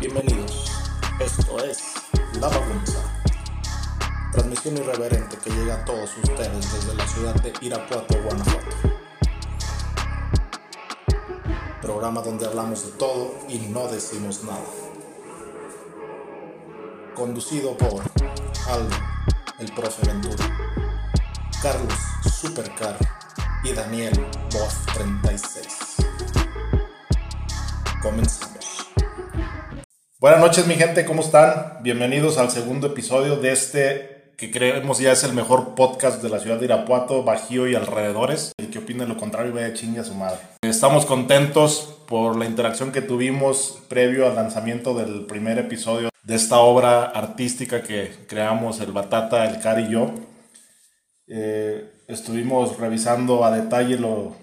Bienvenidos, esto es La Bagunza, transmisión irreverente que llega a todos ustedes desde la ciudad de Irapuato, Guanajuato. Programa donde hablamos de todo y no decimos nada. Conducido por Aldo, el profe Ventura, Carlos Supercar y Daniel Voz 36. Comenzamos. Buenas noches mi gente, ¿cómo están? Bienvenidos al segundo episodio de este que creemos ya es el mejor podcast de la ciudad de Irapuato, Bajío y alrededores. El que opine lo contrario vaya chingue a su madre. Estamos contentos por la interacción que tuvimos previo al lanzamiento del primer episodio de esta obra artística que creamos el Batata, el Cari y yo. Eh, estuvimos revisando a detalle lo,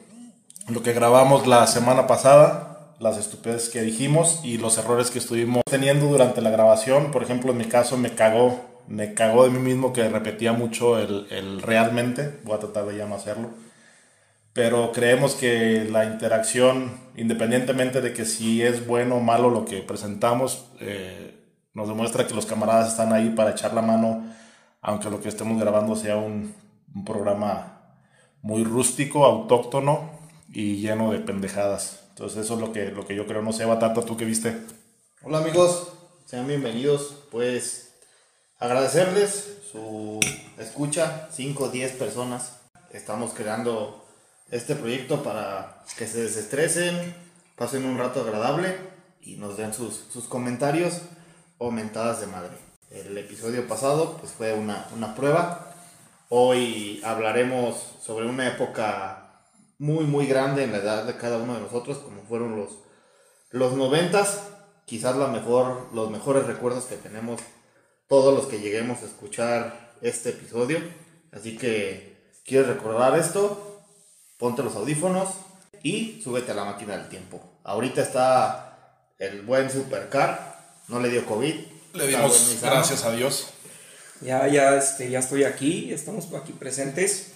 lo que grabamos la semana pasada las estupideces que dijimos y los errores que estuvimos teniendo durante la grabación. Por ejemplo, en mi caso me cagó, me cagó de mí mismo que repetía mucho el, realmente. Voy a tratar de ya no hacerlo. Pero creemos que la interacción, independientemente de que si es bueno o malo lo que presentamos, eh, nos demuestra que los camaradas están ahí para echar la mano, aunque lo que estemos grabando sea un programa muy rústico, autóctono y lleno de pendejadas. Entonces eso es lo que, lo que yo creo. No sé, Batata, ¿tú qué viste? Hola amigos, sean bienvenidos. Pues agradecerles su escucha, 5 o 10 personas. Estamos creando este proyecto para que se desestresen, pasen un rato agradable y nos den sus, sus comentarios o mentadas de madre. El episodio pasado pues fue una, una prueba. Hoy hablaremos sobre una época muy, muy grande en la edad de cada uno de nosotros, como fueron los, los noventas, quizás la mejor, los mejores recuerdos que tenemos todos los que lleguemos a escuchar este episodio. Así que, ¿quieres recordar esto? Ponte los audífonos y súbete a la máquina del tiempo. Ahorita está el buen Supercar, no le dio COVID. Le dimos gracias a Dios. Ya, ya, este, ya estoy aquí, estamos aquí presentes.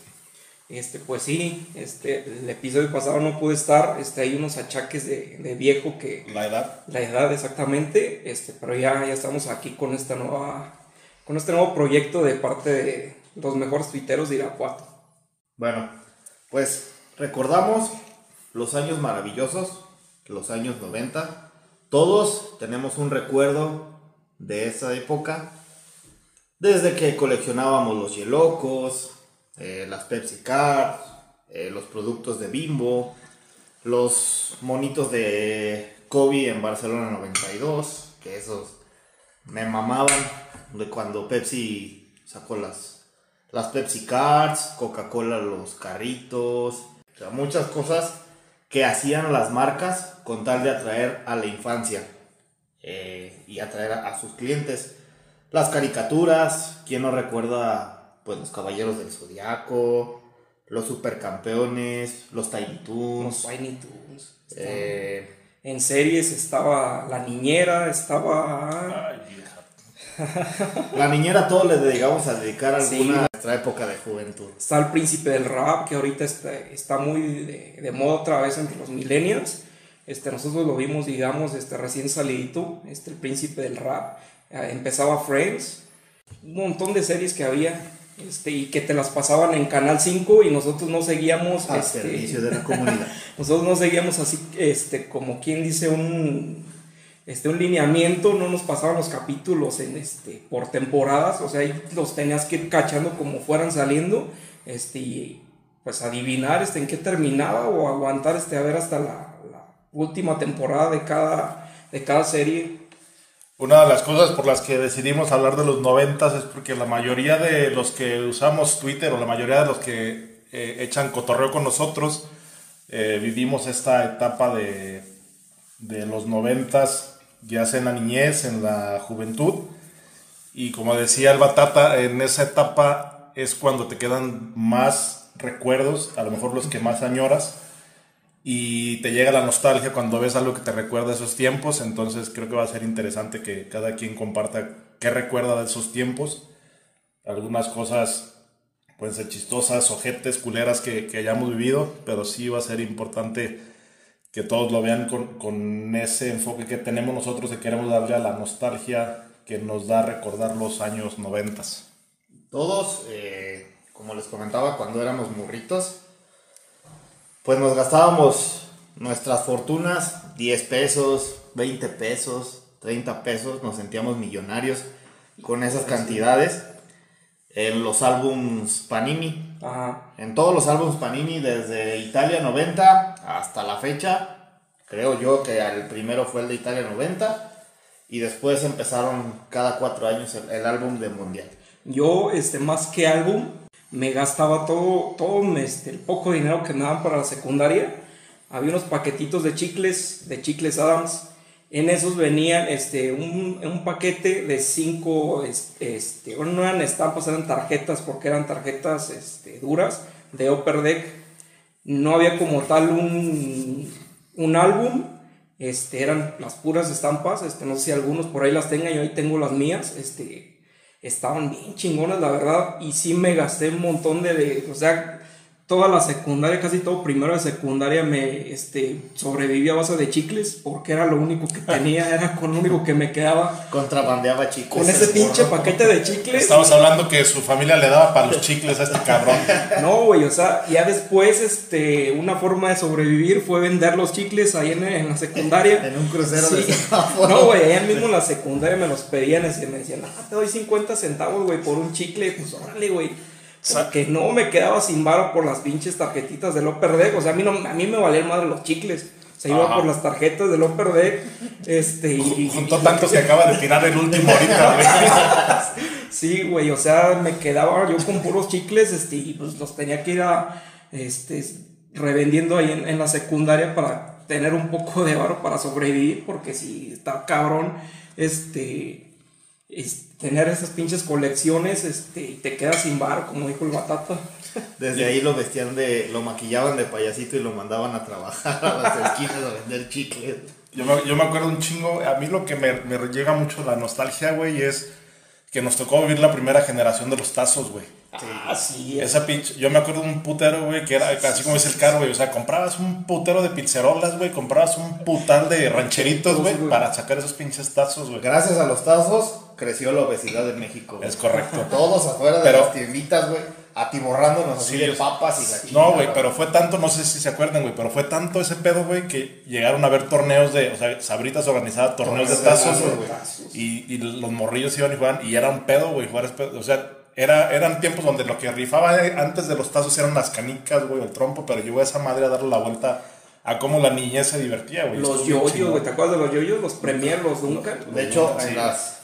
Este, pues sí, este, el episodio pasado no pude estar, este, hay unos achaques de, de, viejo que... La edad. La edad, exactamente, este, pero ya, ya estamos aquí con esta nueva, con este nuevo proyecto de parte de los mejores tuiteros de Irapuato. Bueno, pues recordamos los años maravillosos, los años 90, todos tenemos un recuerdo de esa época, desde que coleccionábamos los yelocos, eh, las Pepsi Cards, eh, los productos de Bimbo, los monitos de Kobe en Barcelona 92, que esos me mamaban de cuando Pepsi sacó las, las Pepsi Cards, Coca-Cola los carritos, muchas cosas que hacían las marcas con tal de atraer a la infancia eh, y atraer a, a sus clientes. Las caricaturas, ¿quién no recuerda pues los Caballeros del Zodiaco, los Supercampeones, los Tiny Toons. Los Tiny Toons. Eh, en series estaba La Niñera, estaba... Ay, vieja. la niñera todo le dedicamos a dedicar alguna Sí. a nuestra época de juventud. Está el príncipe del rap, que ahorita está, está muy de, de moda otra vez entre los millennials. Este, nosotros lo vimos, digamos, este, recién salidito, este, el príncipe del rap. Eh, empezaba Friends, un montón de series que había este, y que te las pasaban en Canal 5 y nosotros no seguíamos... Al este, servicio de la comunidad. nosotros no seguíamos así, este, como quien dice, un, este, un lineamiento, no nos pasaban los capítulos en, este, por temporadas, o sea, ahí los tenías que ir cachando como fueran saliendo, este, y pues adivinar este, en qué terminaba o aguantar este, a ver hasta la, la última temporada de cada, de cada serie. Una de las cosas por las que decidimos hablar de los noventas es porque la mayoría de los que usamos Twitter o la mayoría de los que eh, echan cotorreo con nosotros eh, vivimos esta etapa de, de los noventas, ya sea en la niñez, en la juventud. Y como decía el Batata, en esa etapa es cuando te quedan más recuerdos, a lo mejor los que más añoras y te llega la nostalgia cuando ves algo que te recuerda esos tiempos, entonces creo que va a ser interesante que cada quien comparta qué recuerda de esos tiempos. Algunas cosas pueden ser chistosas, ojetes, culeras que, hayamos vivido, pero sí va a ser importante que todos lo vean con, con ese enfoque que tenemos nosotros y queremos darle a la nostalgia que nos da recordar los años noventas. Todos, eh, como les comentaba, cuando éramos murritos, pues nos gastábamos nuestras fortunas, 10 pesos, 20 pesos, 30 pesos, nos sentíamos millonarios con esas cantidades en los álbums Panini. Ajá. En todos los álbums Panini, desde Italia 90 hasta la fecha, creo yo que el primero fue el de Italia 90 y después empezaron cada cuatro años el, el álbum de Mundial. Yo, este, más que álbum, me gastaba todo, todo este, el poco dinero que me daban para la secundaria. Había unos paquetitos de chicles, de chicles Adams. En esos venían este, un, un paquete de cinco, es- este, bueno, no eran estampas, eran tarjetas, porque eran tarjetas este, duras de Upper Deck. No había como tal un, un álbum, este, eran las puras estampas, este, no sé si algunos por ahí las tengan, yo ahí tengo las mías, este, estaban bien chingonas, la verdad, y sí me gasté un montón de, o sea, toda la secundaria, casi todo primero de secundaria me, este, sobreviví a base de chicles, porque era lo único que tenía, era con lo único que me quedaba, Contrabandeaba chicos. con ese pinche paquete de chicles. Estamos hablando que su familia le daba para los chicles a este cabrón. No, güey, o sea, ya después, este, una forma de sobrevivir fue vender los chicles ahí en, en la secundaria. En un crucero de Sí. semáforo. No, güey, allá mismo en la secundaria me los pedían y me decían, ah, te doy 50 centavos, güey, por un chicle. Pues órale, güey. Porque no me quedaba sin varo por las pinches tarjetitas del Upper Deck. O sea, a mí, no, a mí me valían madre los chicles. O sea, iba Ajá. por las tarjetas del Upper Deck. Este, y, Juntó tanto que acaba de tirar el último ahorita, güey. Sí, güey, o sea, me quedaba yo con puros chicles, este, y pues los tenía que ir a, este, revendiendo ahí en, en la secundaria para tener un poco de varo para sobrevivir, porque si está cabrón, este, es- tener esas pinches colecciones, este, y te quedas sin varo, como dijo el Batata. Desde ahí lo vestían de. Lo maquillaban de payasito y lo mandaban a trabajar a las esquinas a vender chicles. Yo me, yo me acuerdo un chingo, a mí lo que me, me llega mucho la nostalgia, güey, es que nos tocó vivir la primera generación de los tazos, güey. Ah, sí, Esa pinche, yo me acuerdo de un putero, güey, que era así como es el carro, güey. O sea, comprabas un putero de pizzerolas, güey, comprabas un putal de rancheritos, güey. para sacar esos pinches tazos, güey. Gracias a los tazos creció la obesidad en México. güey. Es correcto. Todos afuera de Pero- las tienditas, güey, atiborrándonos así Sí, de yo- papas y la No, güey, pero fue tanto, no sé si se acuerdan, güey, pero fue tanto ese pedo, güey, que llegaron a haber torneos de, o sea, Sabritas organizaba torneos de Torneos de tazos, tazos, güey. güey. Y, y los morrillos iban y jugaban, y era un pedo, güey, jugar ese pedo. O sea, era, eran tiempos donde lo que rifaba antes de los tazos eran las canicas, güey, el trompo, pero llegó esa madre a darle la vuelta a cómo la niñez se divertía, güey. Los yoyos, güey, ¿te acuerdas de los yoyos? Los Premier, los Duncan. De hecho, Sí. en las,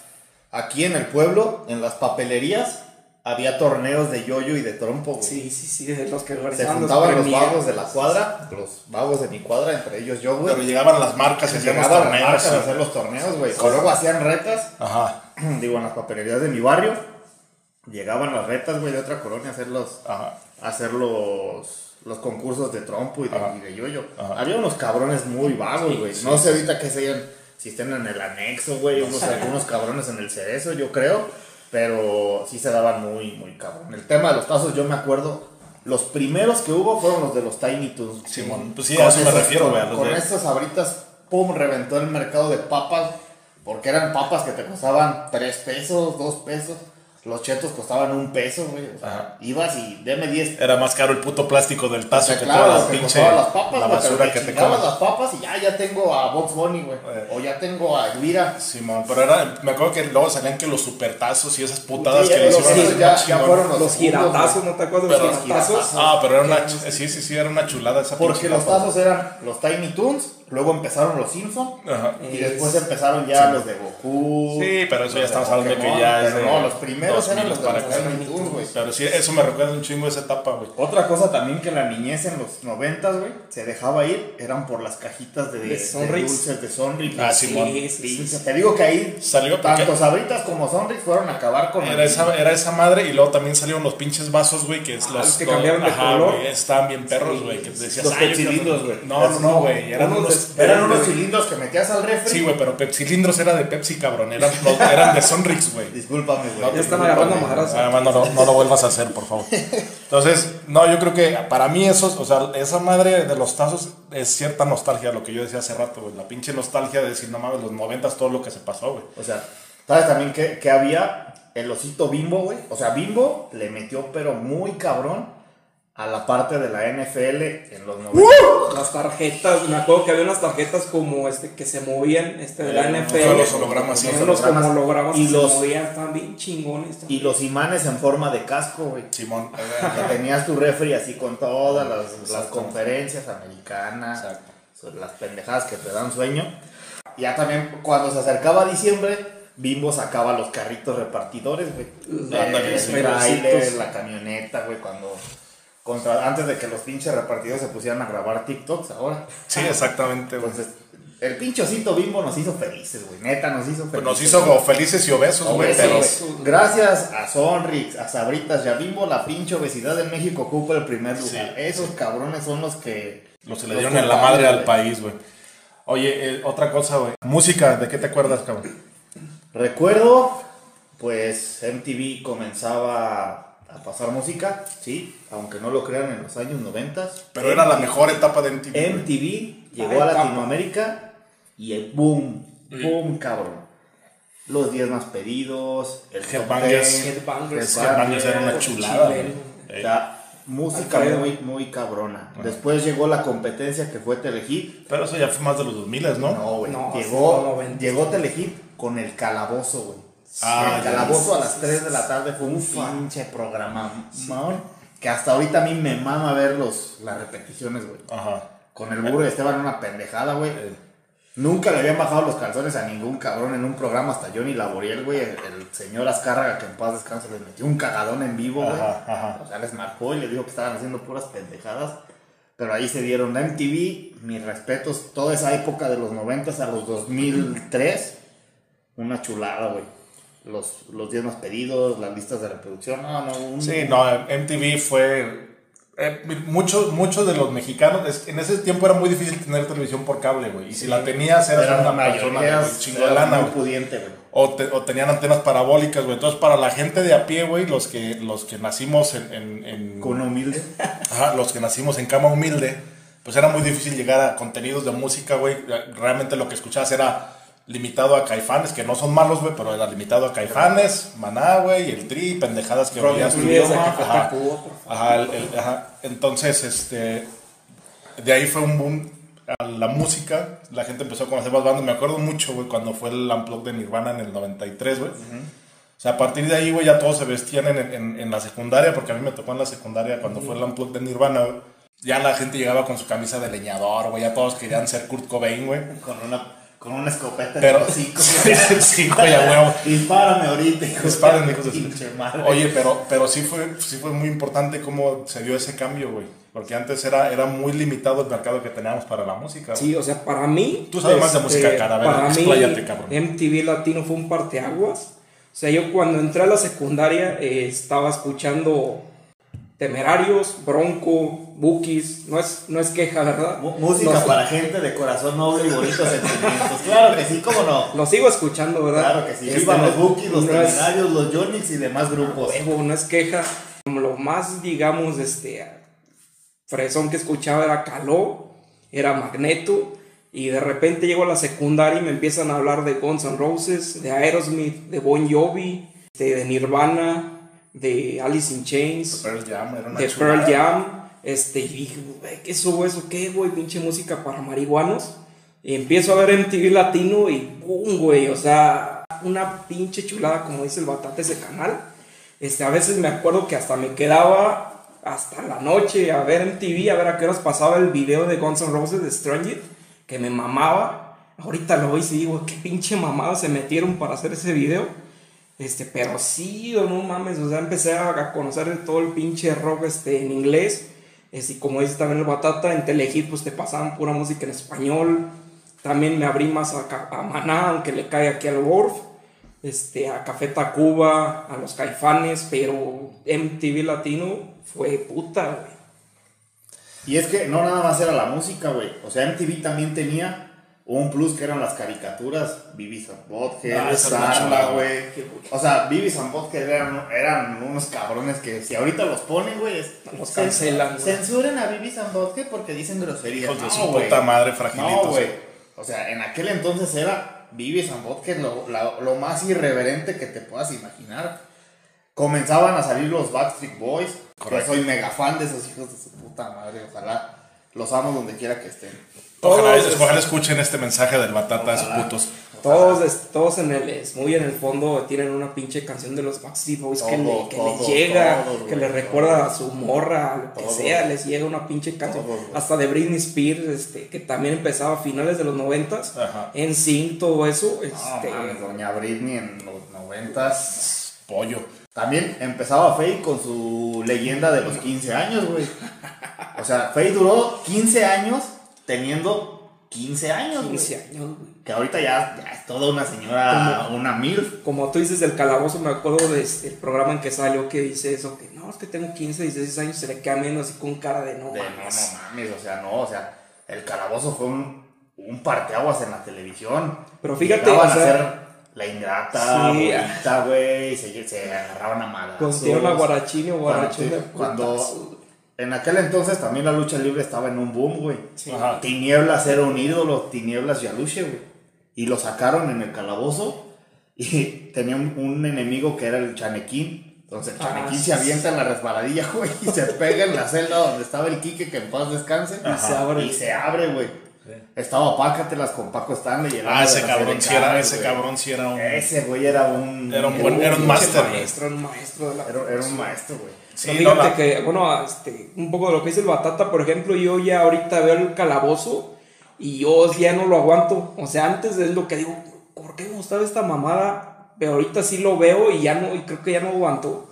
aquí en el pueblo, en las papelerías, había torneos de yoyo y de trompo. güey. Sí, sí, sí, de los que Se juntaban los Premier. vagos de la cuadra, los vagos de mi cuadra, entre ellos yo, güey. Pero llegaban las marcas y hacían los Llegaban las torneos. marcas a sí. hacer los torneos, güey. O luego hacían retas, Ajá, digo, en las papelerías de mi barrio. Llegaban las retas, güey, de otra colonia a hacer los, ajá. a hacer los, los concursos de trompo y de, y de yoyo. Ajá. Había unos cabrones muy vagos, güey. No sé ahorita que sean, si estén en el anexo, güey, unos, algunos cabrones en el cerezo, yo creo. Pero sí se daban muy, muy cabrón. El tema de los tazos, yo me acuerdo, los primeros que hubo fueron los de los Tiny Toons. Simón, pues sí, Con a eso me refiero, güey. Con, con de- estas abritas, pum, reventó el mercado de papas. Porque eran papas que te costaban 3 pesos, 2 pesos. Los chetos costaban un peso, güey. O sea, Ajá. ibas y deme 10 Era más caro el puto plástico del tazo sea, que claro, toda la te pinche costaban las papas, la basura te que te comen. las papas y ya, ya tengo a Box Bunny, güey. Eh. O ya tengo a Elvira. Simón, pero era, me acuerdo que luego salían que los supertazos y esas putadas Sí, que les los iban ya- ya fueron los Los giratazos. ¿no te acuerdas de los giratazos? Ah, pero era una, sí, sí, sí, era una chulada esa Porque los tazos eran los Tiny Toons, luego empezaron los Simpsons. Ajá. Y después empezaron ya los de Goku. Sí, pero eso ya estamos hablando de que ya es de no, los primeros eran 2000 los de para los güey. Pero sí, eso me recuerda un chingo de esa etapa, güey. Otra cosa también que la niñez en los noventas, güey, se dejaba ir, eran por las cajitas de, De de dulces de Sonrix. Ah, Sí, Simón. sí, sí, Pinche, sí. Te digo que ahí Salió tanto Sabritas como Sonrix fueron a acabar con era el- esa, era esa madre y luego también salieron los pinches vasos, güey, que es Ah, los, los que cambiaron de ajá, color. güey, estaban bien perros, güey, que decías, Los güey. No, no, no, güey, eran Unos Eran unos cilindros que metías al refri. Sí, güey, pero Pepsi cilindros era de Pepsi, cabrón. Eran, eran de Sonrix, güey. Discúlpame, güey. Ya están agarrando. Ah, no, no, no lo vuelvas a hacer, por favor. Entonces, no, yo creo que para mí eso, o sea, esa madre de los tazos es cierta nostalgia, lo que yo decía hace rato, güey. La pinche nostalgia de decir, no mames, los noventas, todo lo que se pasó, güey. O sea, ¿sabes también que, que había? El osito Bimbo, güey. O sea, Bimbo le metió, pero muy cabrón, a la parte de la NFL en los 90. Las tarjetas, me acuerdo que había unas tarjetas como este que se movían este de la Eh, NFL. todos los hologramas, sí. Eran unos como hologramas. hologramas Y los- se movían, estaban bien chingones. Y los imanes en forma de casco, güey. Simón. Que tenías tu refri así con todas las, las conferencias americanas, Exacto. sobre las pendejadas que te dan sueño. Ya también cuando se acercaba diciembre, Bimbo sacaba los carritos repartidores, güey. Ándale, El trailer, la camioneta, güey, cuando... Contra, antes de que los pinches repartidores se pusieran a grabar TikToks ahora. Sí, exactamente, güey. Entonces, el pinche osito Bimbo nos hizo felices, güey. Neta, nos hizo felices. Pues nos hizo como felices y obesos, güey, güey. Gracias a Sonrix, a Sabritas y a Bimbo, la pinche obesidad en México ocupa el primer lugar. Sí. Esos cabrones son los que. Los que le dieron en la madre al güey. país, güey. Oye, eh, otra cosa, güey. Música, ¿de qué te acuerdas, cabrón? Recuerdo, pues MTV comenzaba a pasar música, sí, aunque no lo crean en los años 90. Pero era la mejor etapa de MTV. MTV llegó a etapa. Latinoamérica y el boom, boom, cabrón. Los 10 más pedidos, el Headbangers. 10, Headbangers. Headbangers era una chulada. O sea, música Alfredo. muy, muy cabrona. Después llegó la competencia que fue Telehit. Pero eso ya fue más de los 2000, ¿no? No, güey. No, llegó, 90. llegó Telehit con el calabozo, güey. Ah, el ya. calabozo a las 3 de la tarde fue un pinche programa. Que hasta ahorita a mí me mama ver los, las repeticiones, güey. Ajá. Con el burro de Esteban una pendejada, güey. Nunca le habían bajado los calzones a ningún cabrón en un programa, hasta Johnny Laboriel, güey. El, el señor Azcárraga, que en paz descanse, les metió un cagadón en vivo, güey. Ajá, ajá. O sea, les marcó y les dijo que estaban haciendo puras pendejadas. Pero ahí se dieron la MTV, mis respetos, toda esa época de los 90 a los 2003, una chulada, güey. Los, los 10 más pedidos, las listas de reproducción, no, no, un- Sí, no, MTV fue... eh, muchos, muchos de los mexicanos, en ese tiempo era muy difícil tener televisión por cable, güey. Y si la tenías, eras Era una persona mayoría, de chingo de lana, muy pudiente, güey. O, te- o tenían antenas parabólicas, güey. Entonces, para la gente de a pie, güey, los que, los que nacimos en... en- en- Con humilde. Ajá, los que nacimos en cama humilde, pues era muy difícil llegar a contenidos de música, güey. Realmente lo que escuchabas era limitado a caifanes, que no son malos, güey, pero era limitado a caifanes, maná, güey, el tri, pendejadas que veías tu idioma, ajá. El- el- ajá. Entonces, este, de ahí fue un boom a la música, la gente empezó a conocer más bandas, me acuerdo mucho, güey, cuando fue el Unplugged de Nirvana en el 93, güey. O sea, a partir de ahí, güey, ya todos se vestían en, en- en la secundaria, porque a mí me tocó en la secundaria cuando fue el Unplugged de Nirvana, güey. Ya la gente llegaba con su camisa de leñador, güey, ya todos querían ser Kurt Cobain, güey. Con una, con una escopeta Pero, en hocico. sí, huevo. Dispárame ahorita, hijo de Dispárenme, hijos de madre. Oye, pero, pero sí, fue, sí fue muy importante cómo se dio ese cambio, güey. Porque antes era, era muy limitado el mercado que teníamos para la música. güey. Sí, o sea, para mí. Tú sabes más de música, cara, a ver, Para mí, expláyate, cabrón. MTV Latino fue un parteaguas. O sea, yo cuando entré a la secundaria eh, estaba escuchando Temerarios, Bronco, Bookies. No es, no es queja, ¿verdad? Música para gente de corazón noble y bonitos sentimientos. Claro que sí, cómo no. Lo sigo escuchando, ¿verdad? Claro que sí. Este, Vivan no- los Bookies, los no es- Temerarios, los Jonix y demás grupos. huevo, no es queja. Lo más, digamos, este, fresón que escuchaba era Caló, era Magneto, y de repente llego a la secundaria y me empiezan a hablar de Guns N' Roses, de Aerosmith, de Bon Jovi, de, de Nirvana, de Alice in Chains, Pearl Jam era una de chulada. Pearl Jam. Este, y dije, "Güey, ¿qué es eso, eso? ¿Qué, güey? Pinche música para marihuanos. Y empiezo a ver MTV Latino y ¡boom, güey! O sea, una pinche chulada, como dice el batate ese canal. Este, a veces me acuerdo que hasta me quedaba hasta la noche a ver MTV, a ver a qué horas pasaba el video de Guns N' Roses de Stranger, que me mamaba. Ahorita lo veo y digo, qué pinche mamada se metieron para hacer ese video. Este, pero sí, no mames, o sea, empecé a, conocer todo el pinche rock este, en inglés. Este, como dice también el Batata, en Telehit pues te pasaban pura música en español. También me abrí más a, a Maná, aunque le cae aquí al Worf. Este, a Café Tacuba, a los Caifanes, pero MTV Latino fue puta, güey. Y es que no nada más era la música, güey. O sea, MTV también tenía un plus que eran las caricaturas. Vivis and Butthead, Ah, chula, güey. O sea, Vivis and Butthead eran, eran unos cabrones que si ahorita los ponen, güey, Los cancelan. Censuren a Vivis and Butthead porque dicen groserías. Hijos de su puta madre fragilitos. No, güey. O sea, en aquel entonces era Vivis and Butthead lo, la- lo más irreverente que te puedas imaginar. Comenzaban a salir los Backstreet Boys. Correcto. Que soy mega fan de esos hijos de su puta madre. Ojalá los amo donde quiera que estén. Ojalá, Todos, ojalá escuchen este mensaje del batata de esos Ojalá. putos. Todos, es- todos en el, es muy en el fondo tienen una pinche canción de los Backstreet Boys que, le, que les llega, que les recuerda a su morra, lo que sea, les llega una pinche canción. Hasta de Britney Spears, este, que también empezaba a finales de los noventas, en Sync, todo eso. No Este, mames, doña Britney en los noventas. Pollo. También empezaba Faye con su leyenda de los 15 años, güey. O sea, Faye duró 15 años teniendo 15 años, güey. 15 años, güey. Que ahorita ya, ya es toda una señora, una MILF. Como tú dices del calabozo, me acuerdo del programa en que salió que dice eso, que no, es que tengo 15, 16 años, se le queda menos así con cara de no De no, mames. no mames, o sea, no, o sea, el calabozo fue un, un parteaguas en la televisión. Pero fíjate, o a sea- ser la ingrata, Sí. bonita, güey, se, se agarraban a malas. Tierra guarachín o guarachín de Cuando. En aquel entonces también la lucha libre estaba en un boom, güey. Sí. Ajá. Tinieblas era un ídolo, Tinieblas Yaluche, güey. Y lo sacaron en el calabozo y tenía un, un enemigo que era el Chanequín. Entonces el Ah, Chanequín se avienta en la resbaladilla, güey, y se pega en la celda donde estaba el Quique, que en paz descanse. Y se abre. Y se abre, güey. Estaba Pácatelas con Paco Stanley. y el Ah, ese cabrón sí era, ese güey. cabrón sí era un. Ese güey era un... Era un buen- era un maestro, era un maestro de la Era, era un maestro, güey. Sí, Pero no, fíjate la- que, bueno, este, un poco de lo que dice el Batata, por ejemplo, yo ya ahorita veo el calabozo y yo ya no lo aguanto. O sea, antes es lo que digo, ¿por qué me gustaba esta mamada? Pero ahorita sí lo veo y ya no, y creo que ya no aguanto.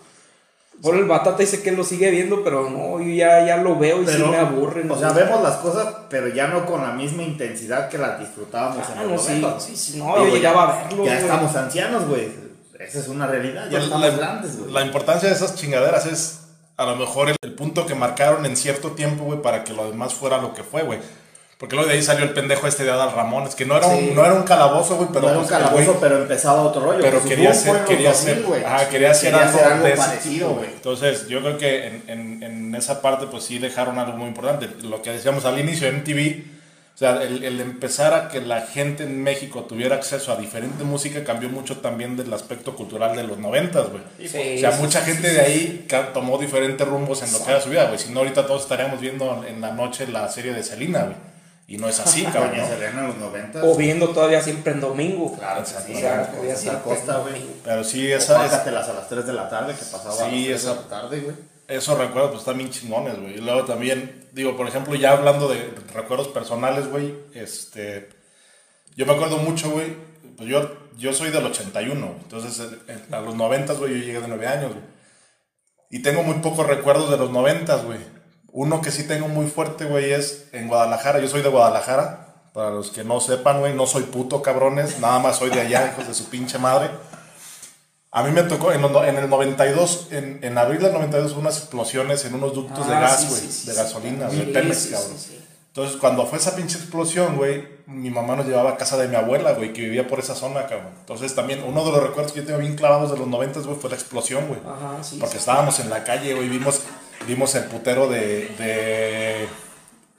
Por el Batata dice que él lo sigue viendo, pero no, yo ya, ya lo veo y sí me aburren. O sea, vemos las cosas, pero ya no con la misma intensidad que las disfrutábamos Ah, en no, los sí, 90. sí, sí, no, yo llegaba a verlo, Ya güey. estamos ancianos, güey. Esa es una realidad. Ya Pues estamos la, grandes, güey. la importancia de esas chingaderas es a lo mejor el, el punto que marcaron en cierto tiempo, güey, para que lo demás fuera lo que fue, güey. Porque luego de ahí salió el pendejo este de Adal Ramones, que no era, Sí. un, no era un calabozo, güey, pero no era un pues, el calabozo, pero empezaba otro rollo. pero quería los quería 2000, ser, güey. ajá, quería hacer Quería algo, hacer algo de parecido, güey. Entonces, yo creo que en, en, en esa parte, pues sí dejaron algo muy importante. Lo que decíamos al inicio MTV, o sea, el, el empezar a que la gente en México tuviera acceso a diferente música cambió mucho también del aspecto cultural de los noventas, güey. Sí, o sea, sí, mucha sí, gente sí, de ahí tomó diferentes rumbos en lo que era su vida, güey. Si no, ahorita todos estaríamos viendo en la noche la serie de Selena, güey. Y no es así, cabrón. Doña ¿no? Selena en los 90. O viendo todavía siempre en domingo. Claro, O sí, o sea, siempre costa, güey. Pero sí, O esa, es- págatelas a las 3 de la tarde que pasaba Sí, a las 3 esa- de la tarde, güey. Esos recuerdos pues están bien chingones, güey. Y luego también, digo, por ejemplo, ya hablando de recuerdos personales, güey, este... Yo me acuerdo mucho, güey, pues yo, yo soy del 81, güey. entonces en- en- a los 90, güey, yo llegué de 9 años, güey. Y tengo muy pocos recuerdos de los 90, güey. Uno que sí tengo muy fuerte, güey, es en Guadalajara. Yo soy de Guadalajara. Para los que no sepan, güey, no soy puto, cabrones. Nada más soy de allá, hijos de su pinche madre. A mí me tocó en, en el 92, en, en abril del 92, unas explosiones en unos ductos de Ah, gas, güey, sí, sí, de sí. gasolina, de Pemex, cabrón. Entonces, cuando fue esa pinche explosión, güey, mi mamá nos llevaba a casa de mi abuela, güey, que vivía por esa zona, cabrón. Entonces, también uno de los recuerdos que yo tengo bien clavados de los 90, güey, fue la explosión, güey. Ajá, sí. Porque estábamos en la calle, güey, vimos, vimos el putero de, de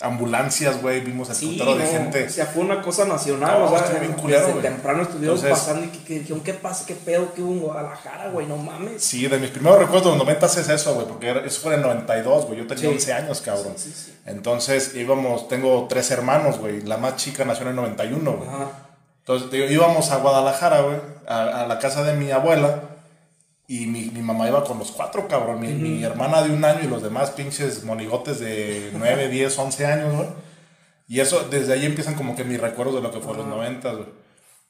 ambulancias, güey, vimos el Sí, putero de no, gente. O sea, fue una cosa nacional. No, o sea, bien culero, desde temprano estuvieron Entonces- pasando y que, dijeron, ¿qué pasa? ¿Qué pedo que hubo en Guadalajara, güey? No mames. Sí, de mis primeros recuerdos de los 90 es eso, güey, porque eso fue en el 92, güey, yo tenía Sí. 11 años, cabrón. Sí, sí. Entonces íbamos, tengo tres hermanos, güey, la más chica nació en el 91, güey. Ajá. Entonces digo, íbamos a Guadalajara, güey, a, a la casa de mi abuela. Y mi, mi mamá iba con los cuatro, cabrón. Mi, mi hermana de un año y los demás pinches monigotes de 9, 10, 11 años, güey. Y eso, desde ahí empiezan como que mis recuerdos de lo que fue los 90, güey.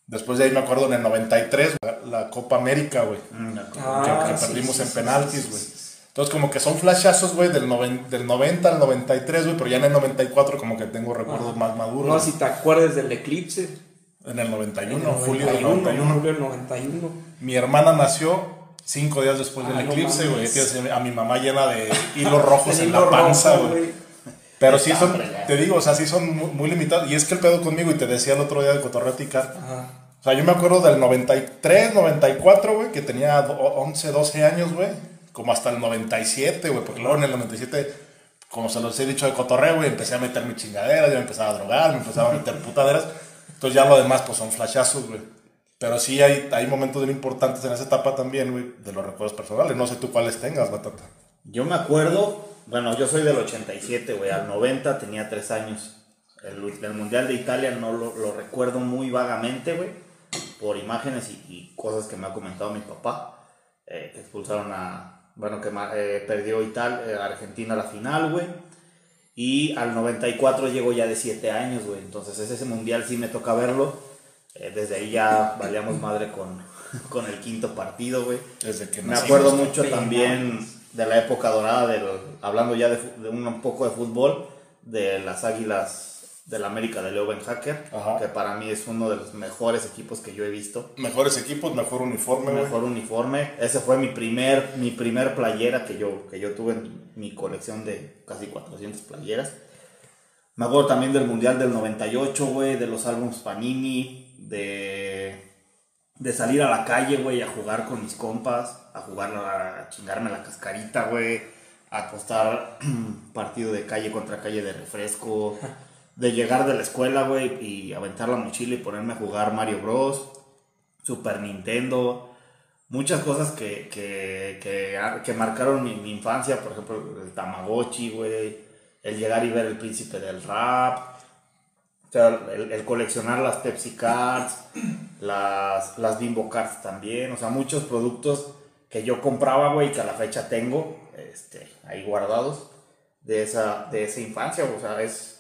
Después de ahí me acuerdo en el 93, la, la Copa América, güey. Ah, que, que sí, perdimos sí, en sí, penaltis, güey. sí, sí. Entonces como que son flashazos, güey, del, noven- del 90 al 93, güey. Pero ya en el 94 como que tengo recuerdos más maduros. No si te acuerdas del eclipse. En el 91, En el julio del 91, 91. Julio del 91. Mi hermana nació cinco días después del eclipse, güey. A mi mamá llena de hilos rojos en la panza, güey. Pero sí son, te digo, o sea, sí son muy, muy limitados. Y es que el pedo conmigo, y te decía el otro día de Cotorretica, Ajá. o sea, yo me acuerdo del 93, 94, güey, que tenía do- 11, 12 años, güey, como hasta el 97, güey, porque luego en el 97, como se los he dicho de cotorreo, güey, empecé a meter mi chingadera, ya me empezaba a drogar, me empezaba a meter putaderas. Entonces ya lo demás, pues son flashazos, güey. Pero sí hay, hay momentos bien importantes en esa etapa también, güey, de los recuerdos personales. No sé tú cuáles tengas, Batata. Yo me acuerdo, bueno, yo soy del 87, güey, al 90 tenía 3 años. El, el Mundial de Italia no lo, lo recuerdo muy vagamente, güey, por imágenes y, cosas que me ha comentado mi papá, eh, que expulsaron a, bueno, que eh, perdió Italia, Argentina la final, güey. Y al 94 llego ya de 7 años, güey. Entonces ese, ese mundial sí me toca verlo. Eh, desde ahí ya valíamos madre con, con el quinto partido, güey. Desde que Me acuerdo mucho Pena. también de la época dorada, del, hablando ya de, un poco de fútbol, de las Águilas del América de Leo Ben Hacker, Ajá. que para mí es uno de los mejores equipos que yo he visto. Mejores equipos, mejor uniforme, güey. Mejor uniforme. Ese fue mi primer, mi primer playera que yo, que yo tuve en mi colección de casi 400 playeras. Me acuerdo también del Mundial del 98, güey, de los álbumes Panini, de, de salir a la calle, güey, a jugar con mis compas, a jugar, a chingarme la cascarita, güey, a apostar partido de calle contra calle de refresco, de llegar de la escuela, güey, y aventar la mochila y ponerme a jugar Mario Bros. Super Nintendo, muchas cosas que, que, que, que marcaron mi, mi infancia, por ejemplo, el Tamagotchi, güey, el llegar y ver el príncipe del rap, o sea, el, el coleccionar las Pepsi Cards, las, las Bimbo Cards también, o sea, muchos productos que yo compraba, güey, que a la fecha tengo este, ahí guardados de esa, de esa infancia, o sea, es...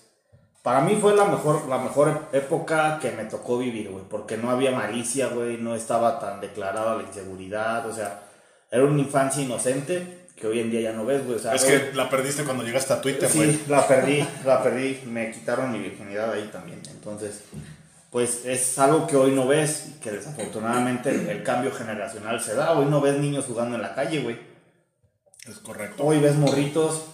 Para mí fue la mejor, la mejor época que me tocó vivir, güey, porque no había malicia, güey, no estaba tan declarada la inseguridad, o sea, era una infancia inocente que hoy en día ya no ves, güey, o sea, Es hoy- que la perdiste cuando llegaste a Twitter, güey. Sí, la perdí, la perdí, me quitaron mi virginidad ahí también, entonces, pues es algo que hoy no ves, y que desafortunadamente el, el cambio generacional se da, hoy no ves niños jugando en la calle, güey, Es correcto. hoy ves morritos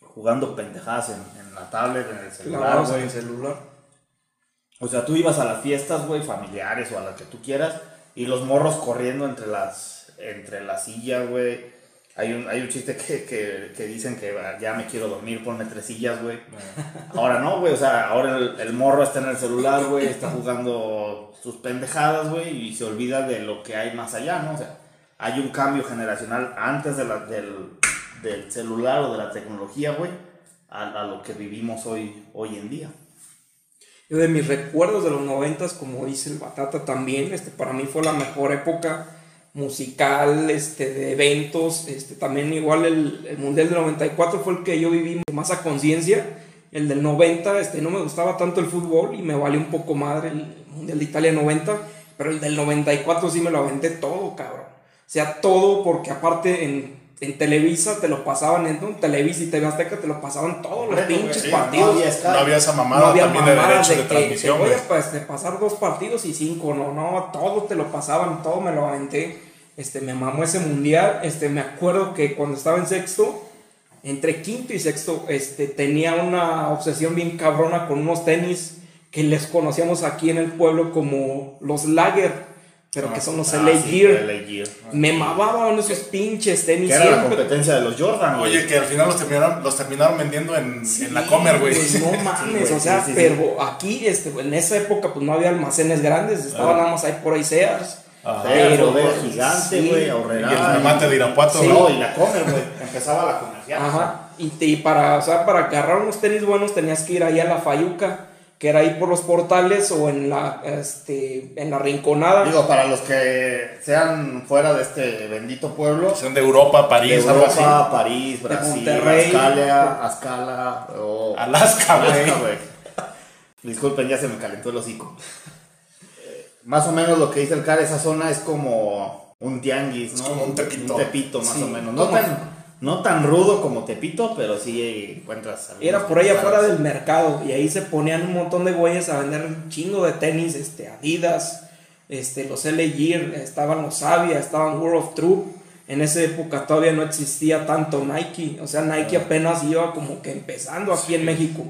jugando pendejadas en, en la tablet, en el celular, en güey. el celular. O sea, tú ibas a las fiestas, güey, familiares o a las que tú quieras, y los morros corriendo entre las, entre las sillas, güey. Hay un, hay un chiste que, que, que dicen que "Ah, ya me quiero dormir, ponme tres sillas, güey. Ahora no, güey, o sea, ahora el, el morro está en el celular, güey, está jugando sus pendejadas, güey, y se olvida de lo que hay más allá, ¿no? O sea, hay un cambio generacional antes de la- del, del celular o de la tecnología, güey, a, a lo que vivimos hoy, hoy en día. Yo de mis recuerdos de los noventas, como dice el Batata también, este, para mí fue la mejor época musical, este, de eventos, este, también igual el, Mundial del 94 fue el que yo viví más a conciencia, el del 90, este, no me gustaba tanto el fútbol y me valió un poco madre el Mundial de Italia 90, pero el del 94 sí me lo aventé todo, cabrón. O sea, todo porque aparte en, en Televisa te lo pasaban, en, en Televisa y TV Azteca te lo pasaban todos los Bueno, pinches sí, partidos. no había. No había esa mamada No había también de mamadas derechos de de, que transmisión, te voy güey. a pues, de pasar dos partidos y cinco, no, no, todo te lo pasaban, todo me lo aventé. Este, me mamó ese mundial. Este, me acuerdo que cuando estaba en sexto, entre quinto y sexto, este, tenía una obsesión bien cabrona con unos tenis que les conocíamos aquí en el pueblo como los Lager, pero que son los Ah, LA sí, Gear. LA Gear. Me mamaban esos pinches tenis Que era la competencia de los Jordan, güey. Oye, que al final los terminaron, los terminaron vendiendo en, Sí, en la Comer, güey. pues, no mames, o sea, sí, sí, sí. pero aquí, este, en esa época, pues no había almacenes grandes, estaba nada más ahí por ahí Sears. Ajá. Pero, Pero, gigante, sí. güey, Y el remate de Irapuato, Sí. ¿no? No, y la comer, güey. Empezaba la comercial. Ajá. Y, te- y para, o sea, para agarrar unos tenis buenos tenías que ir ahí a la Fayuca, que era ahí por los portales o en la, este, en la rinconada. Digo, para los que sean fuera de este bendito pueblo, Son de Europa, París. Europa, París, Brasil, Monterrey. Ascala, Ascala, o Alaska, güey. Alaska, güey. Disculpen, ya se me calentó el hocico. Más o menos lo que dice el CAR, esa zona es como un tianguis, ¿no? Es como un Tepito. Un tepito, más Sí, o menos. No tan, no tan rudo como Tepito, pero sí encuentras. Era por ahí afuera del mercado y ahí se ponían un montón de güeyes a vender un chingo de tenis, este, Adidas, este, los L Gear, estaban los Avia, estaban World of Truth en esa época todavía no existía tanto Nike. O sea, Nike apenas iba como que empezando aquí en México.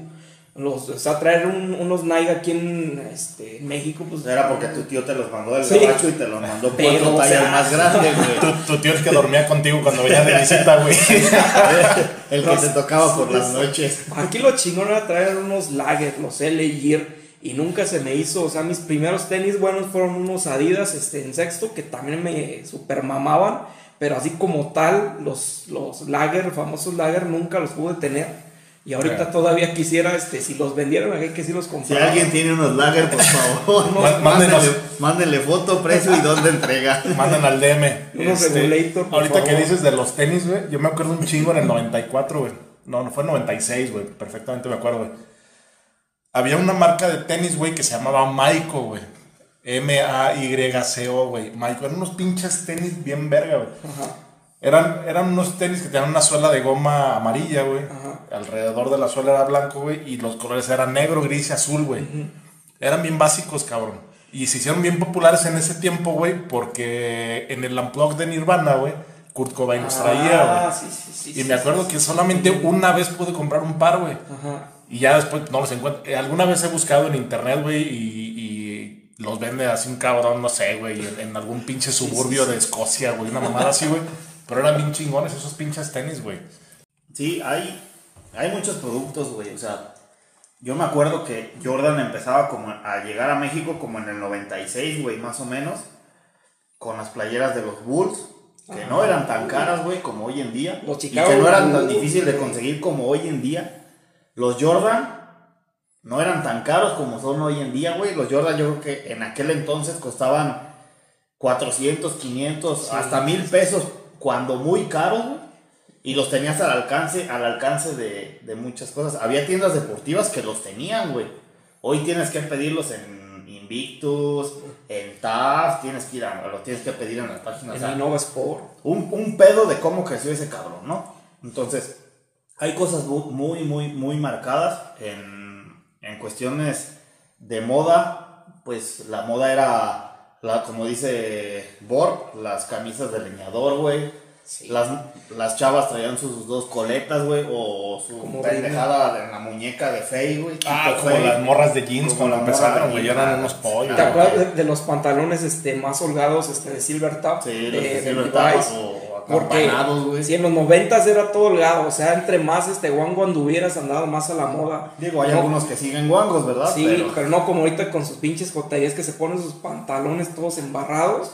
Los, o sea, traer un- unos Nike aquí en este, México, pues. Era porque tu tío te los mandó del Sí. gabacho y te los mandó cuatro o tallas sea, más grandes, güey. Tu, tu tío es que dormía contigo cuando venía de visita, güey. El que te tocaba por las noches. Aquí lo chingón era traer unos Lager, los L Gear, y nunca se me hizo, o sea, mis primeros tenis buenos fueron unos Adidas este, en sexto, que también me super mamaban, pero así como tal, los, los Lager, famosos Lager, nunca los pude tener. Y ahorita todavía quisiera, este, si los vendieran, hay que sí los Si comprara. alguien tiene unos lager, por favor, mándenle, mándenle foto, precio y dónde entrega. Mandan al DM. Unos regulator, por ahorita que favor. dices de los tenis, güey, yo me acuerdo un chingo en el 94, güey. No, no fue en 96, güey. Perfectamente me acuerdo, güey. Había una marca de tenis, güey, que se llamaba Maiko, güey. M-A-Y-C-O, güey. Maiko. Eran unos pinches tenis bien verga, güey. Ajá. Eran, eran unos tenis que tenían una suela de goma amarilla, güey. Ajá. Alrededor de la suela era blanco, güey. Y los colores eran negro, gris y azul, güey. Eran bien básicos, cabrón. Y se hicieron bien populares en ese tiempo, güey. Porque en el Unplugged de Nirvana, güey, Kurt Cobain los traía, güey. Ah, sí, sí, sí. Y me acuerdo que solamente una vez pude comprar un par, güey. Ajá. Y ya después no los encuentro. Eh, Alguna vez he buscado en internet, güey, y, y los vende así un cabrón, no sé, güey, en algún pinche suburbio de Escocia, güey, una mamada así, güey. Pero eran bien chingones esos pinches tenis, güey. Sí, hay, hay muchos productos, güey. O sea, yo me acuerdo que Jordan empezaba como a llegar a México como en el 96, güey, más o menos. Con las playeras de los Bulls. Que no eran tan caras, güey, como hoy en día. Los y que no eran tan difíciles de conseguir como hoy en día. Los Jordan no eran tan caros como son hoy en día, güey. Los Jordan yo creo que en aquel entonces costaban 400, 500, hasta mil pesos cuando muy caros, güey. Y los tenías al alcance, al alcance de, de muchas cosas. Había tiendas deportivas que los tenían, güey. Hoy tienes que pedirlos en Invictus, en TAF, tienes que ir a, los tienes que pedir en las páginas. O sea, En Innova Sport. un, un pedo de cómo creció ese cabrón, ¿no? Entonces, hay cosas mu- muy, muy, muy marcadas en, en cuestiones de moda. Pues la moda era, como dice Borg, las camisas de leñador, güey. Sí. Las, las chavas traían sus dos coletas, güey, o su Como pendejada en la muñeca de Fey, güey. Ah, como Fey. las morras de jeans Como cuando las morras empezaron, de güey, eran unos pollos. ¿Te acuerdas de, de los pantalones este, más holgados este, de Silver Top? Sí, de, los de de Silver? Top o Porque acampanados, güey. si en los noventas era todo holgado, o sea, entre más este guango anduvieras andado más a la moda. Digo, hay No, algunos que siguen guangos, ¿verdad? Sí, pero... no como ahorita con sus pinches joterías que se ponen sus pantalones todos embarrados.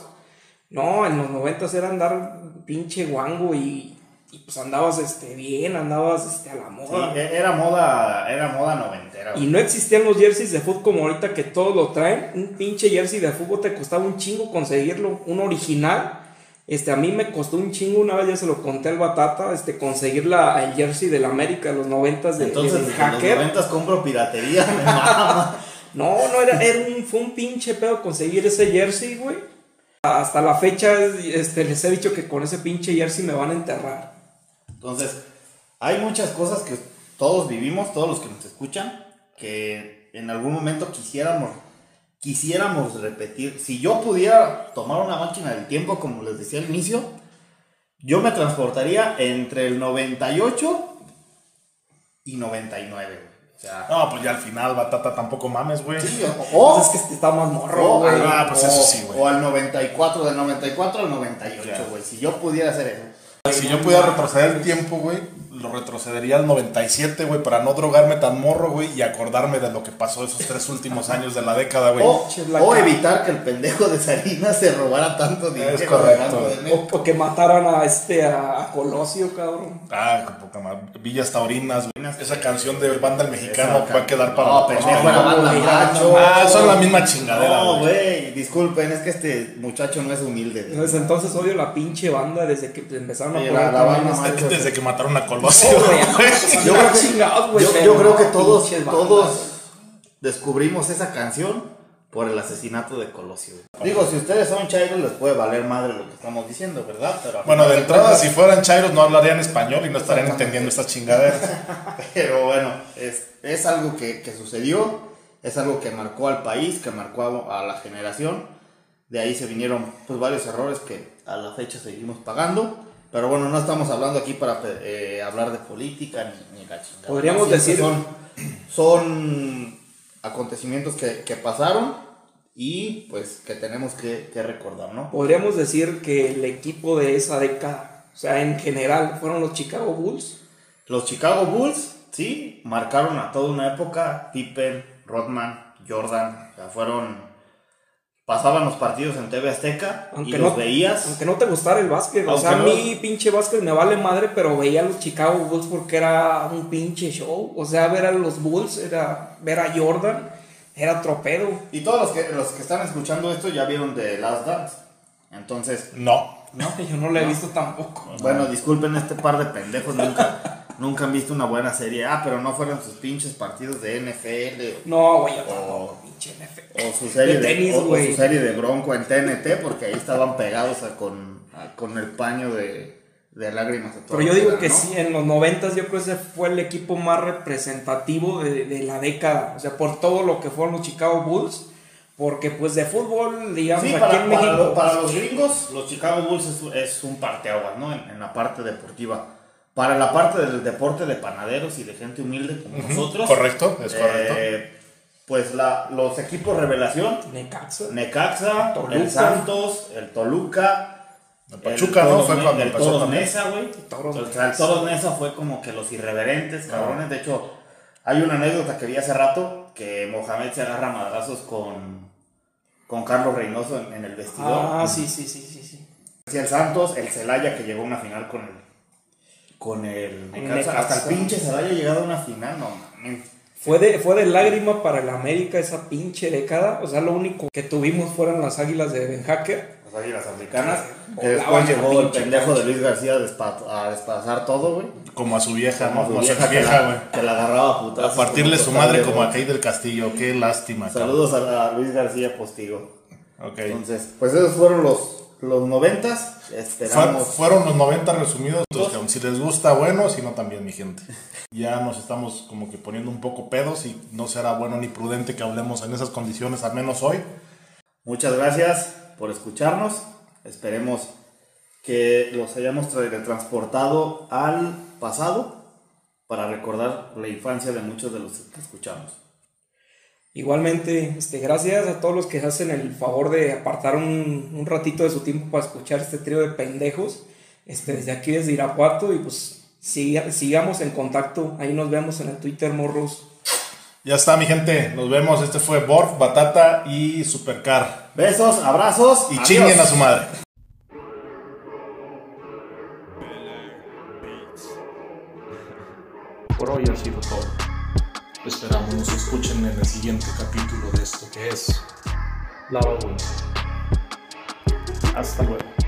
No, en los noventas era andar pinche guango y, y pues andabas este bien, andabas este a la Sí, moda. e- era moda, era moda noventera. Y no existían los jerseys de fútbol como ahorita que todos lo traen. Un pinche jersey de fútbol te costaba un chingo conseguirlo, un original. Este, a mí me costó un chingo, una vez ya se lo conté al Batata, este, conseguir la, el jersey del América de los noventas de, Entonces, de hacker. los noventas compro piratería, me mama. No, no, era, era un, fue un pinche pedo conseguir ese jersey, güey. Hasta la fecha, este, les he dicho que con ese pinche jersey me van a enterrar. Entonces, hay muchas cosas que todos vivimos, todos los que nos escuchan, que en algún momento quisiéramos, quisiéramos repetir. Si yo pudiera tomar una máquina del tiempo, como les decía al inicio, yo me transportaría entre el 98 y 99, güey. O sea, No, pues ya al final, batata, tampoco mames, güey. sí, o, Pues es que está más morro, o- güey. ah, pues o- eso sí, güey. o al 94, del 94 al 98, Ya. güey. Si yo pudiera hacer eso. Si yo pudiera retroceder el tiempo, güey, lo retrocedería al 97, güey, para no drogarme tan morro, güey, y acordarme de lo que pasó esos tres últimos años de la década, güey. O, la evitar que el pendejo de Salinas se robara tanto dinero. correcto. de México. O, o que mataran a este, a, a Colosio, cabrón. Ah, qué poca madre. Villas Taurinas, güey. Esa canción de banda el mexicano va a quedar para No, la pendejo, era banda macho. Ah, son la misma chingadera, No, güey. disculpen, es que este muchacho no es humilde. Desde entonces odio la pinche banda desde que empezaron a poner la- la banda. Desde que mataron a Colosio, Güey, güey. Yo creo que- Yo, yo creo que todos, todos descubrimos esa canción por el asesinato de Colosio. Digo, si ustedes son chairos les puede valer madre lo que estamos diciendo, ¿verdad? Pero a Bueno, de entrada, si fueran chairos, no hablarían español y no estarían entendiendo estas chingaderas. Pero bueno, es, es algo que, que sucedió, es algo que marcó al país, que marcó a, a la generación De ahí se vinieron pues varios errores que a la fecha seguimos pagando. Pero bueno, no estamos hablando aquí para eh, hablar de política ni, ni la. Podríamos decir- Son, son acontecimientos que, que pasaron y pues que tenemos que, que recordar, ¿no? Podríamos decir que el equipo de esa década, o sea, en general, fueron los Chicago Bulls. Los Chicago Bulls, sí, marcaron a toda una época. Pippen, Rodman, Jordan, o sea, fueron. Pasaban los partidos en TV Azteca y Aunque los no, veías. aunque no te gustara el básquet, o sea, a mí pinche básquet me vale madre, pero veía a los Chicago Bulls porque era un pinche show. O sea, ver a los Bulls era ver a Jordan, era tropedo. Y todos los que, los que están escuchando esto ya vieron de Last Dance. Entonces, No. No, yo no lo he visto tampoco. bueno, disculpen este par de pendejos, nunca, nunca han visto una buena serie. Ah, pero no fueron sus pinches partidos de NFL No, güey, yo tampoco, pinche NFL. o su serie De o- su serie de Bronco en TNT, porque ahí estaban pegados a- con, a- con el paño de, de lágrimas. a Pero yo digo que ¿no? sí, en los noventas yo creo que ese fue el equipo más representativo de, de la década. O sea, por todo lo que fueron los Chicago Bulls. Porque pues de fútbol, digamos, Sí, aquí para, en para México. lo- para los gringos, los Chicago Bulls es, es un parteaguas, ¿no? En, en la parte deportiva. Para la parte del deporte de panaderos y de gente humilde como nosotros. Correcto, es correcto. Pues la, los equipos revelación, Necaxa. Necaxa, Toluca. el Santos, el Toluca. El Pachuca, ¿no? Toros Fue cuando el Toros. Nesa, güey. O sea, el. Toros Nesa fue como que los irreverentes, cabrones. De hecho, hay una anécdota que vi hace rato que Mohamed se agarra a madrazos con, con Carlos Reynoso en, en el vestidor. Ah, sí, sí, sí, sí, sí. Sí, el Santos, el Celaya que llegó a una final con el con el Necaxa. Necaxa. Hasta el pinche Celaya ha llegado a una final, no mames. Fue de, fue de lágrima para el América esa pinche década. O sea, lo único que tuvimos fueron las águilas de Ben Hacker. Las águilas africanas. Que después llegó el pendejo de Luis García a, despa- a despazar todo, güey. Como a su vieja, Como ¿no? su Como a su vieja que vieja, la, güey. que la agarraba a putazos. A partirle su madre de como a Kay del Castillo. Qué lástima. Saludos a, a Luis García Postigo. Ok. Entonces, pues esos fueron los, los noventas. Esperamos. fueron los 90 resumidos. pues, que si les gusta, bueno, si no, también, mi gente. Ya nos estamos como que poniendo un poco pedos y no será bueno ni prudente que hablemos en esas condiciones, al menos hoy. Muchas gracias por escucharnos. Esperemos que los hayamos tra- transportado al pasado para recordar la infancia de muchos de los que escuchamos. Igualmente, este, gracias a todos los que hacen el favor de apartar un, un ratito de su tiempo para escuchar este trío de pendejos. Este, desde aquí, desde Irapuato, y pues siga- sigamos en contacto. Ahí nos vemos en el Twitter, morros. Ya está, mi gente. Nos vemos. Este fue Borf, Batata y Supercar. Besos, abrazos Y adiós. chinguen a su madre. Por hoy ha sido todo. Esperamos nos escuchen en el siguiente capítulo de esto que es La Baguna. Hasta luego.